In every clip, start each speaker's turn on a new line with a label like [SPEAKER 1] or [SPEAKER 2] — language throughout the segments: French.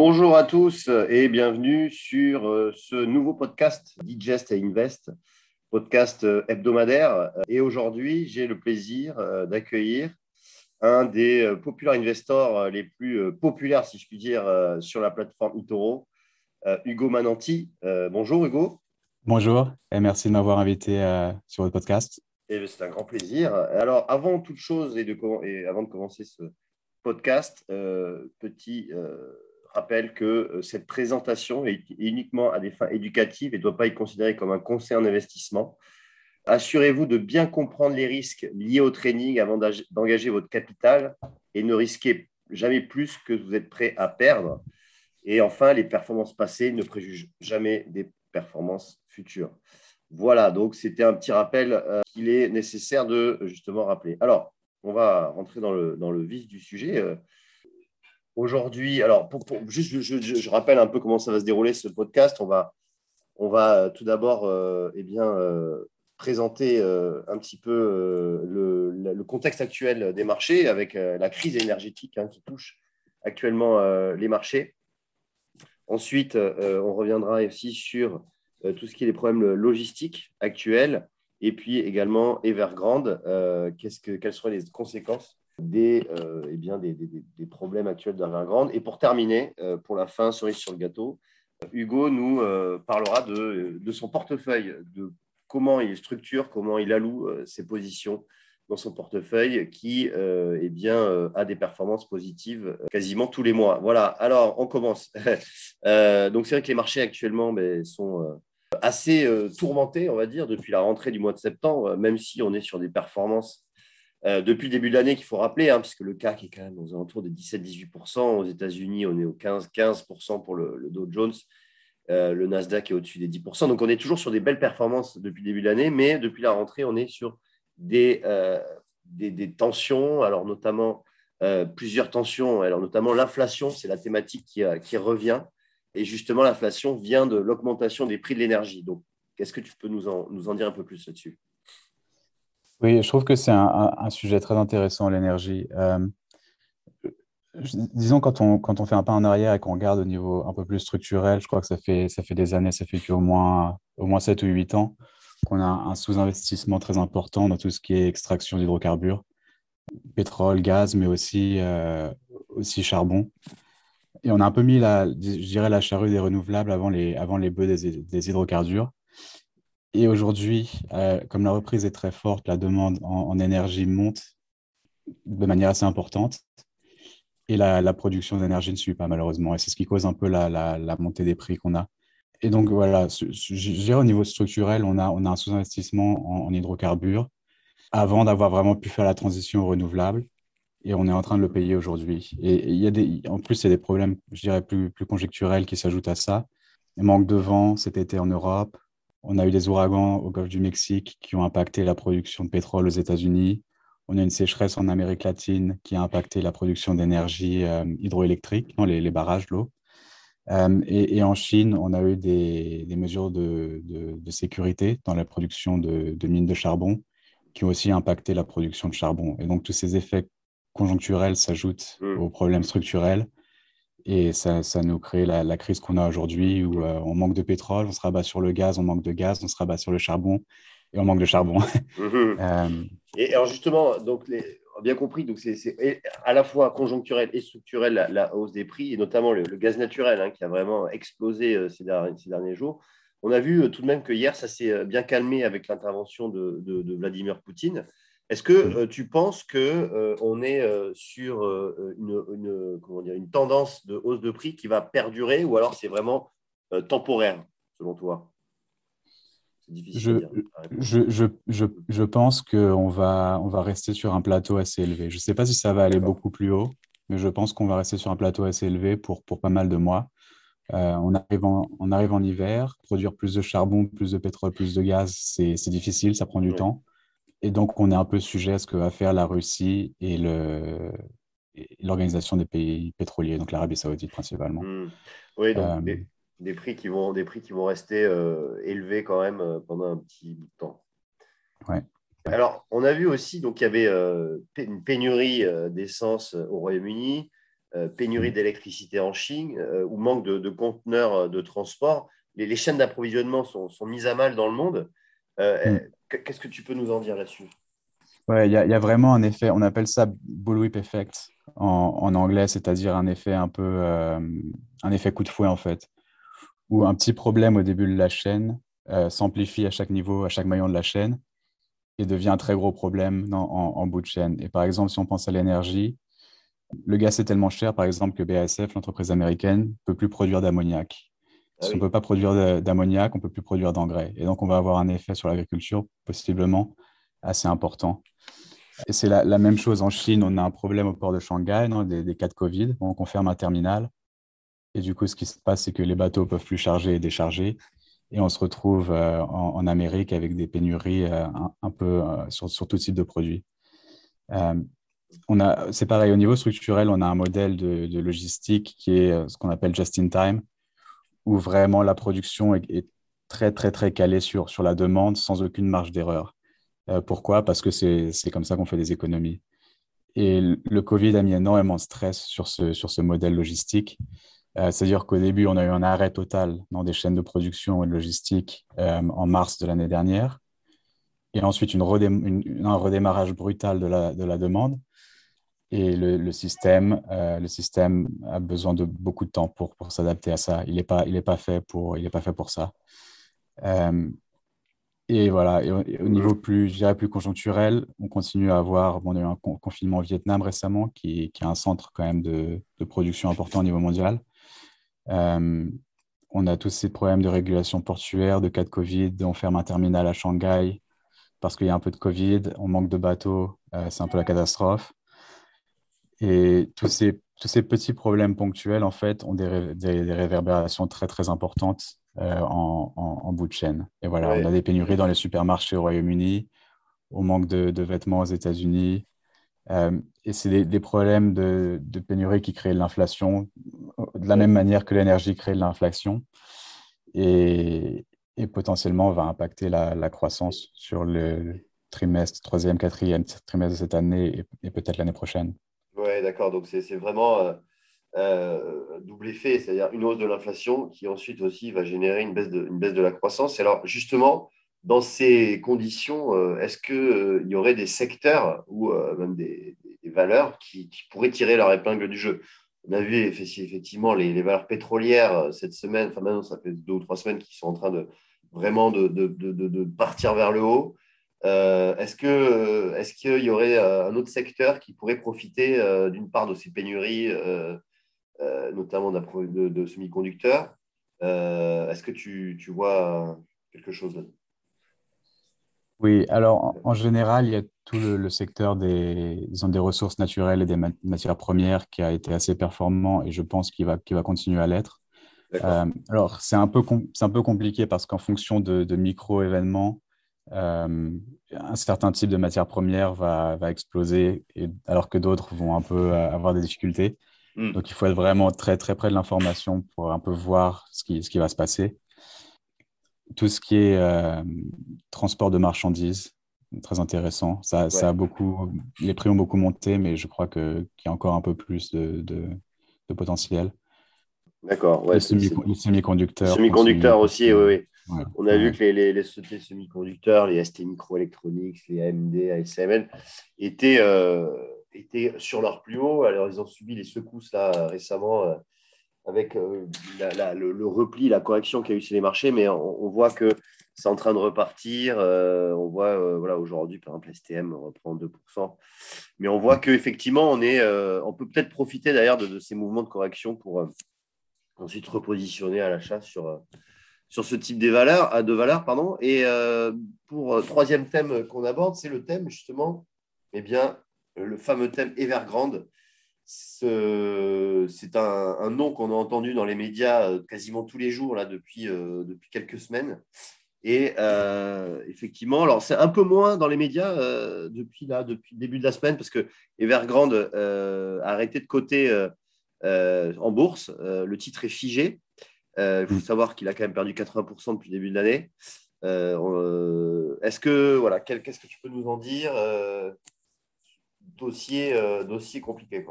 [SPEAKER 1] Bonjour à tous et bienvenue sur euh, ce nouveau podcast Digest et Invest, podcast euh, hebdomadaire. Et aujourd'hui, j'ai le plaisir euh, d'accueillir un des populaires investors les plus populaires, si je puis dire, sur la plateforme eToro, Hugo Mananti. Bonjour Hugo.
[SPEAKER 2] Bonjour et merci de m'avoir invité sur votre podcast.
[SPEAKER 1] C'est un grand plaisir. Alors, avant toute chose et, de, et avant de commencer ce podcast, petit rappelle que euh, cette présentation est uniquement à des fins éducatives et ne doit pas être considérée comme un conseil en investissement. Assurez-vous de bien comprendre les risques liés au training avant d'engager votre capital et ne risquez jamais plus que vous êtes prêt à perdre. Et enfin, les performances passées ne préjugent jamais des performances futures. Voilà, donc c'était un petit rappel euh, qu'il est nécessaire de justement rappeler. Alors, on va rentrer dans le, vif du sujet. Euh, Aujourd'hui, alors, juste, je, rappelle un peu comment ça va se dérouler ce podcast. On va, on va euh, tout d'abord euh, eh bien, euh, présenter un petit peu le, contexte actuel des marchés avec la crise énergétique hein, qui touche actuellement les marchés. Ensuite, on reviendra aussi sur tout ce qui est les problèmes logistiques actuels et puis également Evergrande, quelles seront les conséquences des, euh, eh bien, des, problèmes actuels d'Avergrande. Et pour terminer, euh, pour la fin, cerise sur le gâteau, Hugo nous euh, parlera de, son portefeuille, de comment il structure, comment il alloue ses positions dans son portefeuille qui eh bien, a des performances positives quasiment tous les mois. Voilà, alors on commence. donc c'est vrai que les marchés actuellement ben, sont assez tourmentés, on va dire, depuis la rentrée du mois de septembre, même si on est sur des performances euh, depuis le début de l'année qu'il faut rappeler, hein, puisque le CAC est quand même aux alentours de 17-18%. Aux États-Unis, on est au 15-15% pour le, Dow Jones. Euh, le Nasdaq est au-dessus des 10%. Donc, on est toujours sur des belles performances depuis le début de l'année, mais depuis la rentrée, on est sur des, euh, des, tensions, alors notamment plusieurs tensions, alors notamment l'inflation, c'est la thématique qui, revient. Et justement, l'inflation vient de l'augmentation des prix de l'énergie. Donc, qu'est-ce que tu peux nous en dire un peu plus là-dessus?
[SPEAKER 2] Oui, je trouve que c'est un, sujet très intéressant, l'énergie. Euh, disons, quand on, quand on fait un pas en arrière et qu'on regarde au niveau un peu plus structurel, je crois que ça fait, ça fait des années, ça fait au moins, au moins 7 ou 8 ans qu'on a un sous-investissement très important dans tout ce qui est extraction d'hydrocarbures, pétrole, gaz, mais aussi, euh, aussi charbon. Et on a un peu mis, la, je dirais, la charrue des renouvelables avant les, avant les bœufs des hydrocarbures. Et aujourd'hui, euh, comme la reprise est très forte, la demande en, énergie monte de manière assez importante et la, production d'énergie ne suit pas malheureusement. Et c'est ce qui cause un peu la, montée des prix qu'on a. Et donc voilà, je dirais au niveau structurel, on a, un sous-investissement en, hydrocarbures avant d'avoir vraiment pu faire la transition renouvelable. Et on est en train de le payer aujourd'hui. Et, en plus, il y a des problèmes, je dirais, plus, plus conjecturels qui s'ajoutent à ça. Il manque de vent cet été en Europe, on a eu des ouragans au golfe du Mexique qui ont impacté la production de pétrole aux États-Unis. On a une sécheresse en Amérique latine qui a impacté la production d'énergie euh, hydroélectrique, les, les, barrages, l'eau. Euh, et, en Chine, on a eu des, mesures de, sécurité dans la production de, mines de charbon qui ont aussi impacté la production de charbon. Et donc, tous ces effets conjoncturels s'ajoutent mmh. aux problèmes structurels et ça, ça nous crée la, la crise qu'on a aujourd'hui où euh, on manque de pétrole, on se rabat sur le gaz, on manque de gaz, on se rabat sur le charbon et on manque de charbon.
[SPEAKER 1] Mhm. Euh, et alors justement, donc les, bien compris, donc c'est à la fois conjoncturel et structurel la, hausse des prix, et notamment le, gaz naturel hein, qui a vraiment explosé euh, ces, derniers, ces, derniers, jours. On a vu tout de même que hier, ça s'est bien calmé avec l'intervention de, de, de, Vladimir Poutine. Est-ce que euh, tu penses qu'on euh, on est euh, sur une, comment dire, une tendance de hausse de prix qui va perdurer ou alors c'est vraiment temporaire, selon toi?
[SPEAKER 2] Je, je, je, je, pense qu'on va, on va rester sur un plateau assez élevé. Je ne sais pas si ça va aller beaucoup plus haut, mais je pense qu'on va rester sur un plateau assez élevé pour, pour pas mal de mois. on, arrive en, on arrive en hiver, produire plus de charbon, plus de pétrole, plus de gaz, c'est difficile, ça prend du temps. Et donc, on est un peu sujet à ce que va faire la Russie et l'organisation des pays pétroliers, donc l'Arabie saoudite principalement. Hmm.
[SPEAKER 1] Oui, donc euh, des, prix qui vont, des prix qui vont rester euh, élevés quand même euh, pendant un petit bout de temps.
[SPEAKER 2] Ouais.
[SPEAKER 1] Alors, on a vu aussi donc il y avait une pénurie d'essence au Royaume-Uni. pénurie d'électricité en Chine ou manque de, conteneurs de transport, les, chaînes d'approvisionnement sont, mises à mal dans le monde. Mm. Qu'est-ce que tu peux nous en dire là-dessus?
[SPEAKER 2] Ouais, il y, a vraiment un effet, on appelle ça bullwhip effect en, anglais, c'est-à-dire un effet un peu, euh, un effet coup de fouet en fait, où un petit problème au début de la chaîne euh, s'amplifie à chaque niveau, à chaque maillon de la chaîne, et devient un très gros problème en, bout de chaîne. Et par exemple, si on pense à l'énergie, le gaz est tellement cher, par exemple, que BASF, l'entreprise américaine, peut plus produire d'ammoniac. Ah si on ne peut pas produire d'ammoniac, on ne peut plus produire d'engrais. Et donc, on va avoir un effet sur l'agriculture, possiblement assez important. Et c'est la, même chose en Chine. On a un problème au port de Shanghai, des, cas de Covid. Donc, on ferme un terminal. Et du coup, ce qui se passe, c'est que les bateaux peuvent plus charger et décharger. Et on se retrouve euh, en, Amérique avec des pénuries euh, un, peu euh, sur, tout type de produits. c'est pareil, au niveau structurel, on a un modèle de, logistique qui est ce qu'on appelle just-in-time, où vraiment la production est, très, très, très calée sur, sur la demande sans aucune marge d'erreur. Euh, pourquoi? Parce que c'est comme ça qu'on fait des économies. Et le Covid a mis énormément de stress sur ce, sur ce modèle logistique. Euh, c'est-à-dire qu'au début, on a eu un arrêt total dans des chaînes de production et de logistique euh, en mars de l'année dernière. Et ensuite, une un redémarrage brutal de la, de la demande. Et le, système, le système a besoin de beaucoup de temps pour, pour s'adapter à ça. Il n'est pas, il pas, fait pour, il pas fait pour ça. Et voilà, et au, niveau plus, je dirais plus conjoncturel, on continue à avoir, bon, on a eu un confinement au Vietnam récemment, qui, qui est un centre quand même de, de, production important au niveau mondial. Euh, on a tous ces problèmes de régulation portuaire, de cas de Covid, on ferme un terminal à Shanghai parce qu'il y a un peu de Covid, on manque de bateaux, euh, c'est un peu la catastrophe. Et tous ces, tous ces petits problèmes ponctuels, en fait, ont des, des, des réverbérations très, très importantes euh, en, bout de chaîne. Et voilà, on a des pénuries dans les supermarchés au Royaume-Uni, au manque de, vêtements aux États-Unis. Euh, et c'est des, problèmes de, pénurie qui créent l'inflation, de la même manière que l'énergie crée de l'inflation. Et, potentiellement va impacter la, croissance sur le trimestre, troisième, quatrième trimestre de cette année et, peut-être l'année prochaine.
[SPEAKER 1] D'accord. Donc, c'est vraiment euh, euh, double effet, c'est-à-dire une hausse de l'inflation qui ensuite aussi va générer une baisse de, une baisse de la croissance. Alors justement, dans ces conditions, euh, est-ce qu'il y aurait des secteurs ou même des, valeurs qui, pourraient tirer leur épingle du jeu? On a vu effectivement les, valeurs pétrolières cette semaine, enfin maintenant ça fait deux ou trois semaines qui sont en train de vraiment de, de partir vers le haut. Est-ce qu'il est qu'il y aurait un autre secteur qui pourrait profiter d'une part de ces pénuries euh, notamment de, de semi-conducteurs. Euh, est-ce que tu, tu, vois quelque chose là?
[SPEAKER 2] Oui, alors en, général, il y a tout le, secteur des, des ressources naturelles et des matières premières qui a été assez performant et je pense qu'il va, va continuer à l'être. Euh, alors, c'est un, peu un peu compliqué parce qu'en fonction de, de micro-événements, un certain type de matière première va, va exploser et, alors que d'autres vont un peu avoir des difficultés. Mm. Donc, il faut être vraiment très, très près de l'information pour un peu voir ce qui, ce qui va se passer. Tout ce qui est euh, transport de marchandises, très intéressant. Ça, ça, a beaucoup, les prix ont beaucoup monté, mais je crois qu'il y a encore un peu plus de, de, potentiel.
[SPEAKER 1] D'accord.
[SPEAKER 2] Ouais, les, semi-conducteurs.
[SPEAKER 1] Semi-conducteurs aussi, oui. oui. On a vu que les, les, semi-conducteurs, les ST Microelectronics, les AMD, ASML, étaient. Euh, étaient sur leur plus haut. Alors, ils ont subi les secousses là récemment euh, avec euh, le, repli, la correction qu'il y a eu sur les marchés, mais on, voit que c'est en train de repartir. On voit voilà, aujourd'hui, par exemple, STM reprend 2%. Mais on voit qu'effectivement, on, est, on peut peut-être profiter d'ailleurs de, ces mouvements de correction pour ensuite repositionner à l'achat sur, sur ce type de valeurs, de valeurs. Pardon. Et pour troisième thème qu'on aborde, c'est le thème justement eh bien, le fameux thème Evergrande. C'est un, nom qu'on a entendu dans les médias euh, quasiment tous les jours là, depuis, euh, depuis quelques semaines. Et euh, effectivement, alors c'est un peu moins dans les médias depuis, là, depuis le début de la semaine, parce que Evergrande a arrêté de coter en bourse. le titre est figé. Il faut mm. savoir qu'il a quand même perdu 80% depuis le début de l'année. Est-ce que, voilà, qu'est-ce que tu peux nous en dire dossier, euh, dossier compliqué.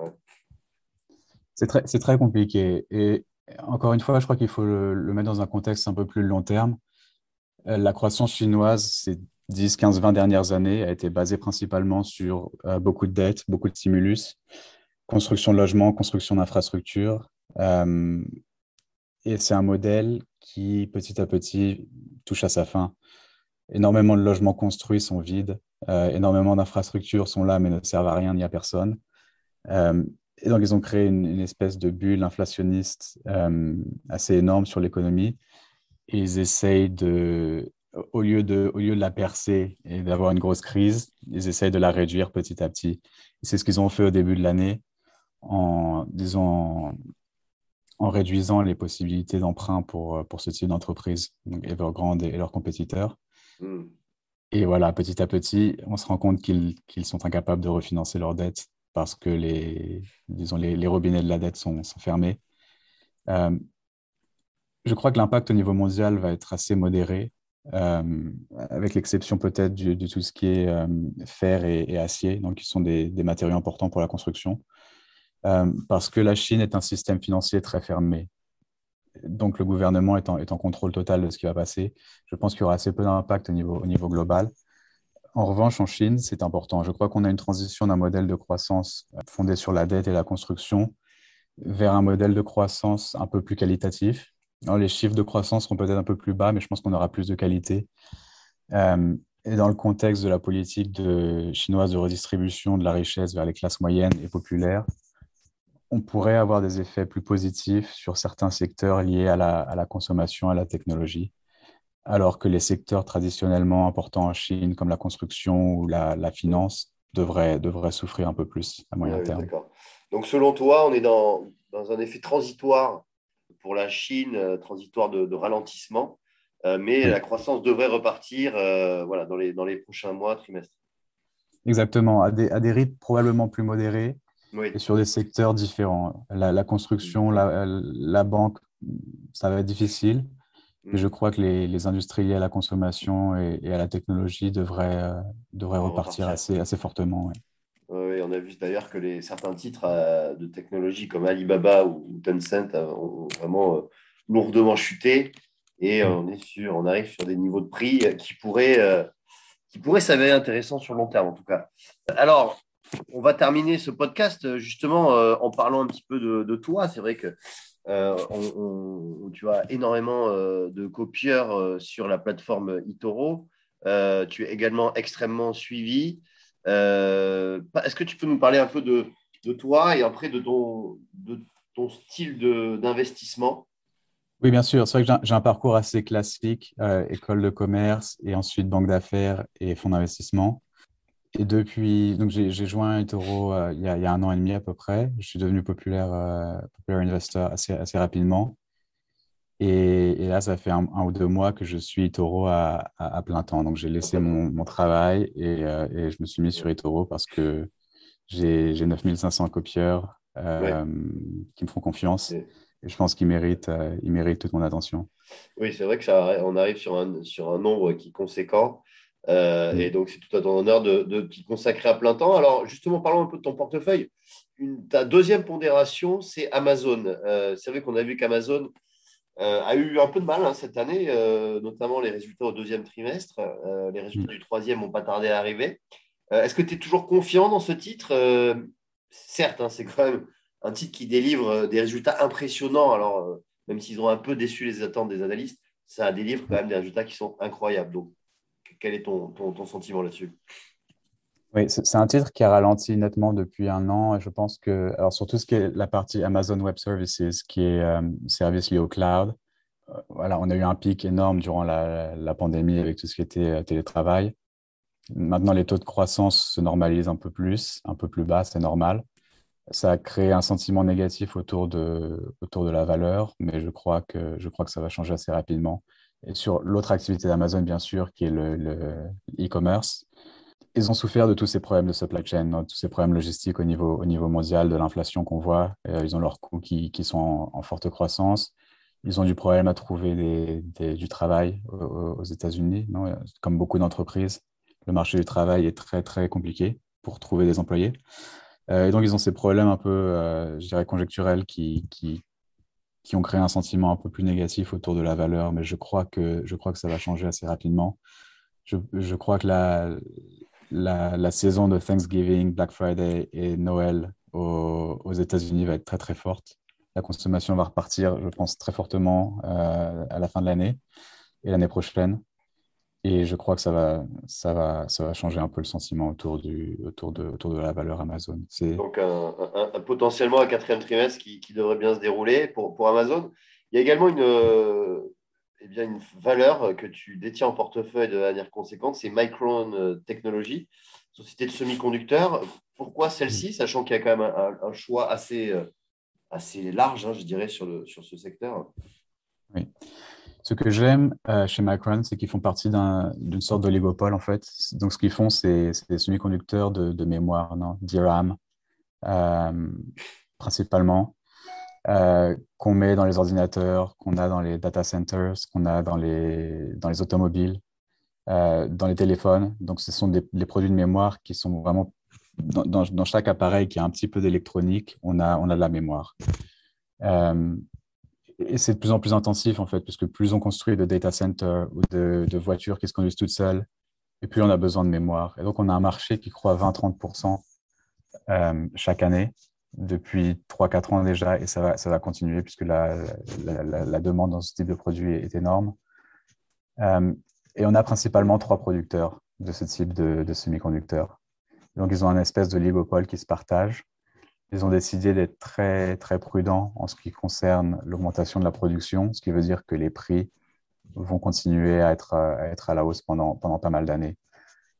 [SPEAKER 2] C'est très, très compliqué. Et encore une fois, je crois qu'il faut le, mettre dans un contexte un peu plus long terme. Euh, la croissance chinoise, ces 10, 15, 20 dernières années, a été basée principalement sur euh, beaucoup de dettes, beaucoup de stimulus, construction de logements, construction d'infrastructures. Euh, et c'est un modèle qui, petit à petit, touche à sa fin. Énormément de logements construits sont vides, énormément d'infrastructures sont là mais ne servent à rien ni à personne. Et donc, ils ont créé une, espèce de bulle inflationniste euh, assez énorme sur l'économie. Et ils essayent de, au lieu de, au lieu de la percer et d'avoir une grosse crise, ils essayent de la réduire petit à petit. C'est ce qu'ils ont fait au début de l'année en, disons, en réduisant les possibilités d'emprunt pour, pour ce type d'entreprise, Evergrande et, leurs compétiteurs. Hmm. Et voilà, petit à petit, on se rend compte qu'ils sont incapables de refinancer leurs dettes parce que les, disons, les, robinets de la dette sont, fermés. Euh, je crois que l'impact au niveau mondial va être assez modéré, euh, avec l'exception peut-être de tout ce qui est euh, fer et, acier, donc qui sont des, matériaux importants pour la construction, parce que la Chine est un système financier très fermé. Donc le gouvernement est en, contrôle total de ce qui va passer. Je pense qu'il y aura assez peu d'impact au niveau, au niveau global. En revanche, en Chine, c'est important. Je crois qu'on a une transition d'un modèle de croissance fondé sur la dette et la construction vers un modèle de croissance un peu plus qualitatif. les chiffres de croissance seront peut-être un peu plus bas, mais je pense qu'on aura plus de qualité. Euh, et dans le contexte de la politique chinoise de redistribution de la richesse vers les classes moyennes et populaires, on pourrait avoir des effets plus positifs sur certains secteurs liés à la, à la consommation, à la technologie alors que les secteurs traditionnellement importants en Chine, comme la construction ou la, finance, devraient, devraient, souffrir un peu plus à moyen terme.
[SPEAKER 1] Donc, selon toi, on est dans, dans, un effet transitoire pour la Chine, euh, transitoire de, ralentissement, euh, mais la croissance devrait repartir euh, voilà, dans, les, dans les prochains mois, trimestres.
[SPEAKER 2] Exactement, à des, à des rythmes probablement plus modérés et sur des secteurs différents. La, la construction, la, la banque, ça va être difficile. Et je crois que les, les, industriels à la consommation et, à la technologie devraient, euh, devraient repartir, Assez, assez fortement.
[SPEAKER 1] Oui, on a vu d'ailleurs que les, certains titres euh, de technologie comme Alibaba ou Tencent ont vraiment euh, lourdement chuté. Et on, est sur, on arrive sur des niveaux de prix qui pourraient, qui pourraient s'avérer intéressants sur le long terme, en tout cas. Alors, on va terminer ce podcast justement en parlant un petit peu de, toi. C'est vrai que euh, tu as énormément euh, de copieurs euh, sur la plateforme eToro. tu es également extrêmement suivi. Est-ce que tu peux nous parler un peu de, toi et après de ton, de ton style d'investissement?
[SPEAKER 2] Oui, bien sûr. C'est vrai que j'ai un parcours assez classique, école de commerce et ensuite banque d'affaires et fonds d'investissement. Et depuis, donc j'ai joint eToro euh, il, y a, il, y a, un an et demi à peu près. Je suis devenu populaire, euh, populaire investor assez, assez rapidement. Et, et, là, ça fait un, ou deux mois que je suis eToro à, à, plein temps. Donc, j'ai laissé mon, mon travail et, euh, et, je me suis mis sur eToro parce que j'ai 9500 copieurs qui me font confiance. Et je pense qu'ils méritent, ils méritent toute mon attention.
[SPEAKER 1] Oui, c'est vrai que ça, on arrive sur un, sur un nombre qui est conséquent. Euh, mm. Et donc, c'est tout à ton honneur de, de t'y consacrer à plein temps. Alors, justement, parlons un peu de ton portefeuille. ta deuxième pondération, c'est Amazon. Euh, c'est vrai qu'on a vu qu'Amazon euh, a eu un peu de mal hein, cette année, notamment les résultats au deuxième trimestre. les résultats mm. du troisième n'ont pas tardé à arriver. Est-ce que tu es toujours confiant dans ce titre? Certes, hein, c'est quand même un titre qui délivre des résultats impressionnants. Alors, même s'ils ont un peu déçu les attentes des analystes, ça délivre quand même des résultats qui sont incroyables. Donc, quel est ton, ton, sentiment là-dessus?
[SPEAKER 2] Oui, c'est un titre qui a ralenti nettement depuis un an. Je pense que, alors surtout ce qui est la partie Amazon Web Services, qui est euh, service lié au cloud, euh, voilà, on a eu un pic énorme durant la, la, pandémie avec tout ce qui était euh, télétravail. Maintenant, les taux de croissance se normalisent un peu plus, un peu plus bas, c'est normal. Ça a créé un sentiment négatif autour de, autour de la valeur, mais je crois, que, je crois que ça va changer assez rapidement. Et sur l'autre activité d'Amazon, bien sûr, qui est le e-commerce, ils ont souffert de tous ces problèmes de supply chain, hein, tous ces problèmes logistiques au niveau, au niveau mondial, de l'inflation qu'on voit. Euh, ils ont leurs coûts qui, sont en, forte croissance. Ils ont du problème à trouver du travail aux, États-Unis, comme beaucoup d'entreprises. Le marché du travail est très, très compliqué pour trouver des employés. et donc, ils ont ces problèmes un peu, je dirais, conjecturels qui, qui ont créé un sentiment un peu plus négatif autour de la valeur, mais je crois que, je crois que ça va changer assez rapidement. Je, crois que la, la, saison de Thanksgiving, Black Friday et Noël aux, aux États-Unis va être très très forte. La consommation va repartir, je pense, très fortement euh, à la fin de l'année et l'année prochaine. Et je crois que ça va, ça, va, ça va changer un peu le sentiment autour, du, autour, de, autour de la valeur Amazon.
[SPEAKER 1] Donc, un, potentiellement un quatrième trimestre qui, qui, devrait bien se dérouler pour, pour Amazon. Il y a également une, euh, eh bien, une valeur que tu détiens en portefeuille de manière conséquente, c'est Micron Technology, société de semi-conducteurs. Pourquoi celle-ci, sachant qu'il y a quand même un, choix assez, euh, assez large, hein, je dirais, sur, le, sur ce secteur?
[SPEAKER 2] Oui. Ce que j'aime euh, chez Micron, c'est qu'ils font partie d'une sorte d'oligopole, en fait. Donc, ce qu'ils font, c'est des semi-conducteurs de, mémoire, non DRAM, euh, principalement, euh, qu'on met dans les ordinateurs, qu'on a dans les data centers, qu'on a dans les, dans les automobiles, dans les téléphones. Donc, ce sont des, produits de mémoire qui sont vraiment dans, dans, chaque appareil qui a un petit peu d'électronique, on a, on a de la mémoire et c'est de plus en plus intensif, en fait, puisque plus on construit de data centers ou de, voitures qui se conduisent toutes seules, et plus on a besoin de mémoire. Et donc, on a un marché qui croît 20-30% euh, chaque année depuis 3-4 ans déjà, et ça va, ça va continuer puisque la, la, demande dans ce type de produit est, énorme. Euh, et on a principalement trois producteurs de ce type de, de semi-conducteurs. Donc, ils ont un espèce de ligopole qui se partage ils ont décidé d'être très, très prudents en ce qui concerne l'augmentation de la production, ce qui veut dire que les prix vont continuer à être à, être à la hausse pendant, pendant pas mal d'années.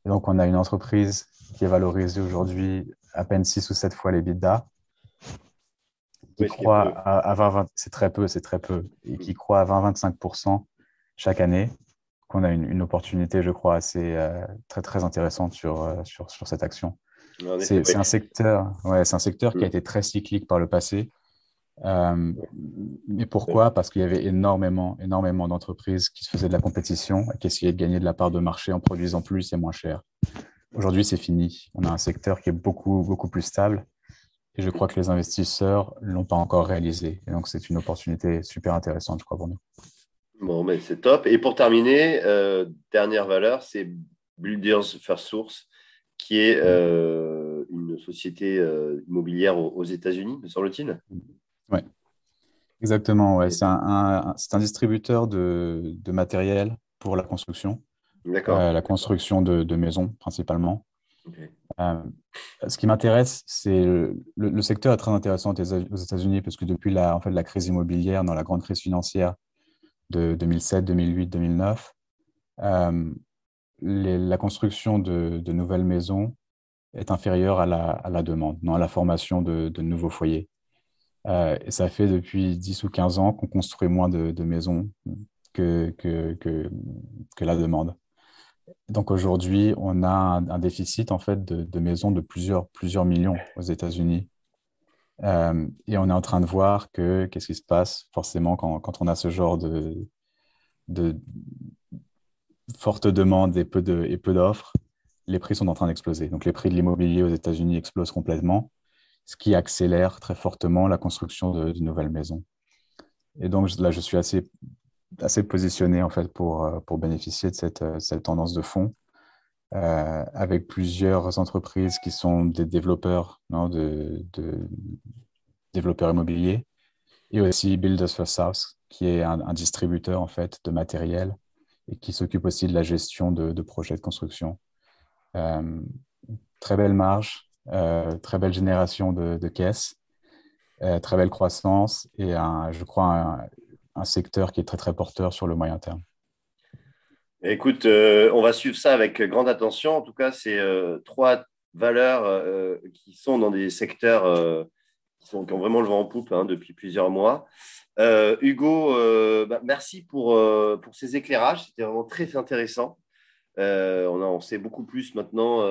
[SPEAKER 2] donc, on a une entreprise qui est valorisée aujourd'hui à peine 6 ou 7 fois les bidas, qui croit à, 20, c'est très peu, c'est très peu, et qui croit à 20-25% chaque année, qu'on a une, opportunité, je crois, assez euh, très, très intéressante sur, euh, sur, sur cette action. C'est un secteur, ouais, c'est un secteur qui a mm. été très cyclique par le passé. Euh, mais pourquoi? Parce qu'il y avait énormément, énormément d'entreprises qui se faisaient de la compétition et qui essayaient de gagner de la part de marché en produisant plus et moins cher. Aujourd'hui, c'est fini. On a un secteur qui est beaucoup, beaucoup plus stable. Et je crois que les investisseurs ne l'ont pas encore réalisé. Et donc, c'est une opportunité super intéressante, je crois, pour nous.
[SPEAKER 1] Bon, mais c'est top. Et pour terminer, euh, dernière valeur, c'est Builders First Source qui est euh, une société euh, immobilière aux, États-Unis, me semble-t-il.
[SPEAKER 2] Oui, exactement. Ouais. C'est un, un, distributeur de, de, matériel pour la construction. D'accord. Euh, la construction de, de, maisons, principalement. ce qui m'intéresse, c'est le, le, secteur est très intéressant aux États-Unis parce que depuis la, en fait, la crise immobilière, dans la grande crise financière de 2007, 2008, 2009, la construction de, nouvelles maisons est inférieure à la, demande, non à la formation de, nouveaux foyers. Euh, ça fait depuis 10 ou 15 ans qu'on construit moins de, maisons que, la demande. Donc aujourd'hui, on a un, déficit en fait de, maisons de plusieurs, millions aux États-Unis. Euh, et on est en train de voir que qu'est-ce qui se passe forcément quand, on a ce genre de, forte demande et peu d'offres, les prix sont en train d'exploser. Donc les prix de l'immobilier aux États-Unis explosent complètement, ce qui accélère très fortement la construction de, nouvelles maisons. Et donc là, je suis assez, assez positionné en fait pour, euh, pour bénéficier de cette, euh, cette tendance de fond. Euh, avec plusieurs entreprises qui sont des développeurs, non, de, développeurs immobiliers, et aussi Builders First House, qui est un, un distributeur en fait de matériel et qui s'occupe aussi de la gestion de, projets de construction. Euh, très belle marge, euh, très belle génération de, caisses, euh, très belle croissance et un, je crois un, secteur qui est très très porteur sur le moyen terme.
[SPEAKER 1] Écoute, on va suivre ça avec grande attention. En tout cas, c'est trois valeurs qui sont dans des secteurs qui, sont, qui, ont vraiment le vent en poupe hein, depuis plusieurs mois. Euh, Hugo, euh, bah, merci pour, euh, pour ces éclairages. C'était vraiment très intéressant. on, en sait beaucoup plus maintenant.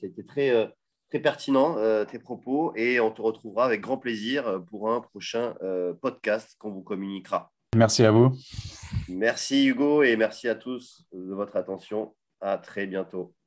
[SPEAKER 1] C'était très, très pertinent, tes propos. Et on te retrouvera avec grand plaisir pour un prochain podcast qu'on vous communiquera.
[SPEAKER 2] Merci à vous.
[SPEAKER 1] Merci Hugo et merci à tous de votre attention. À très bientôt.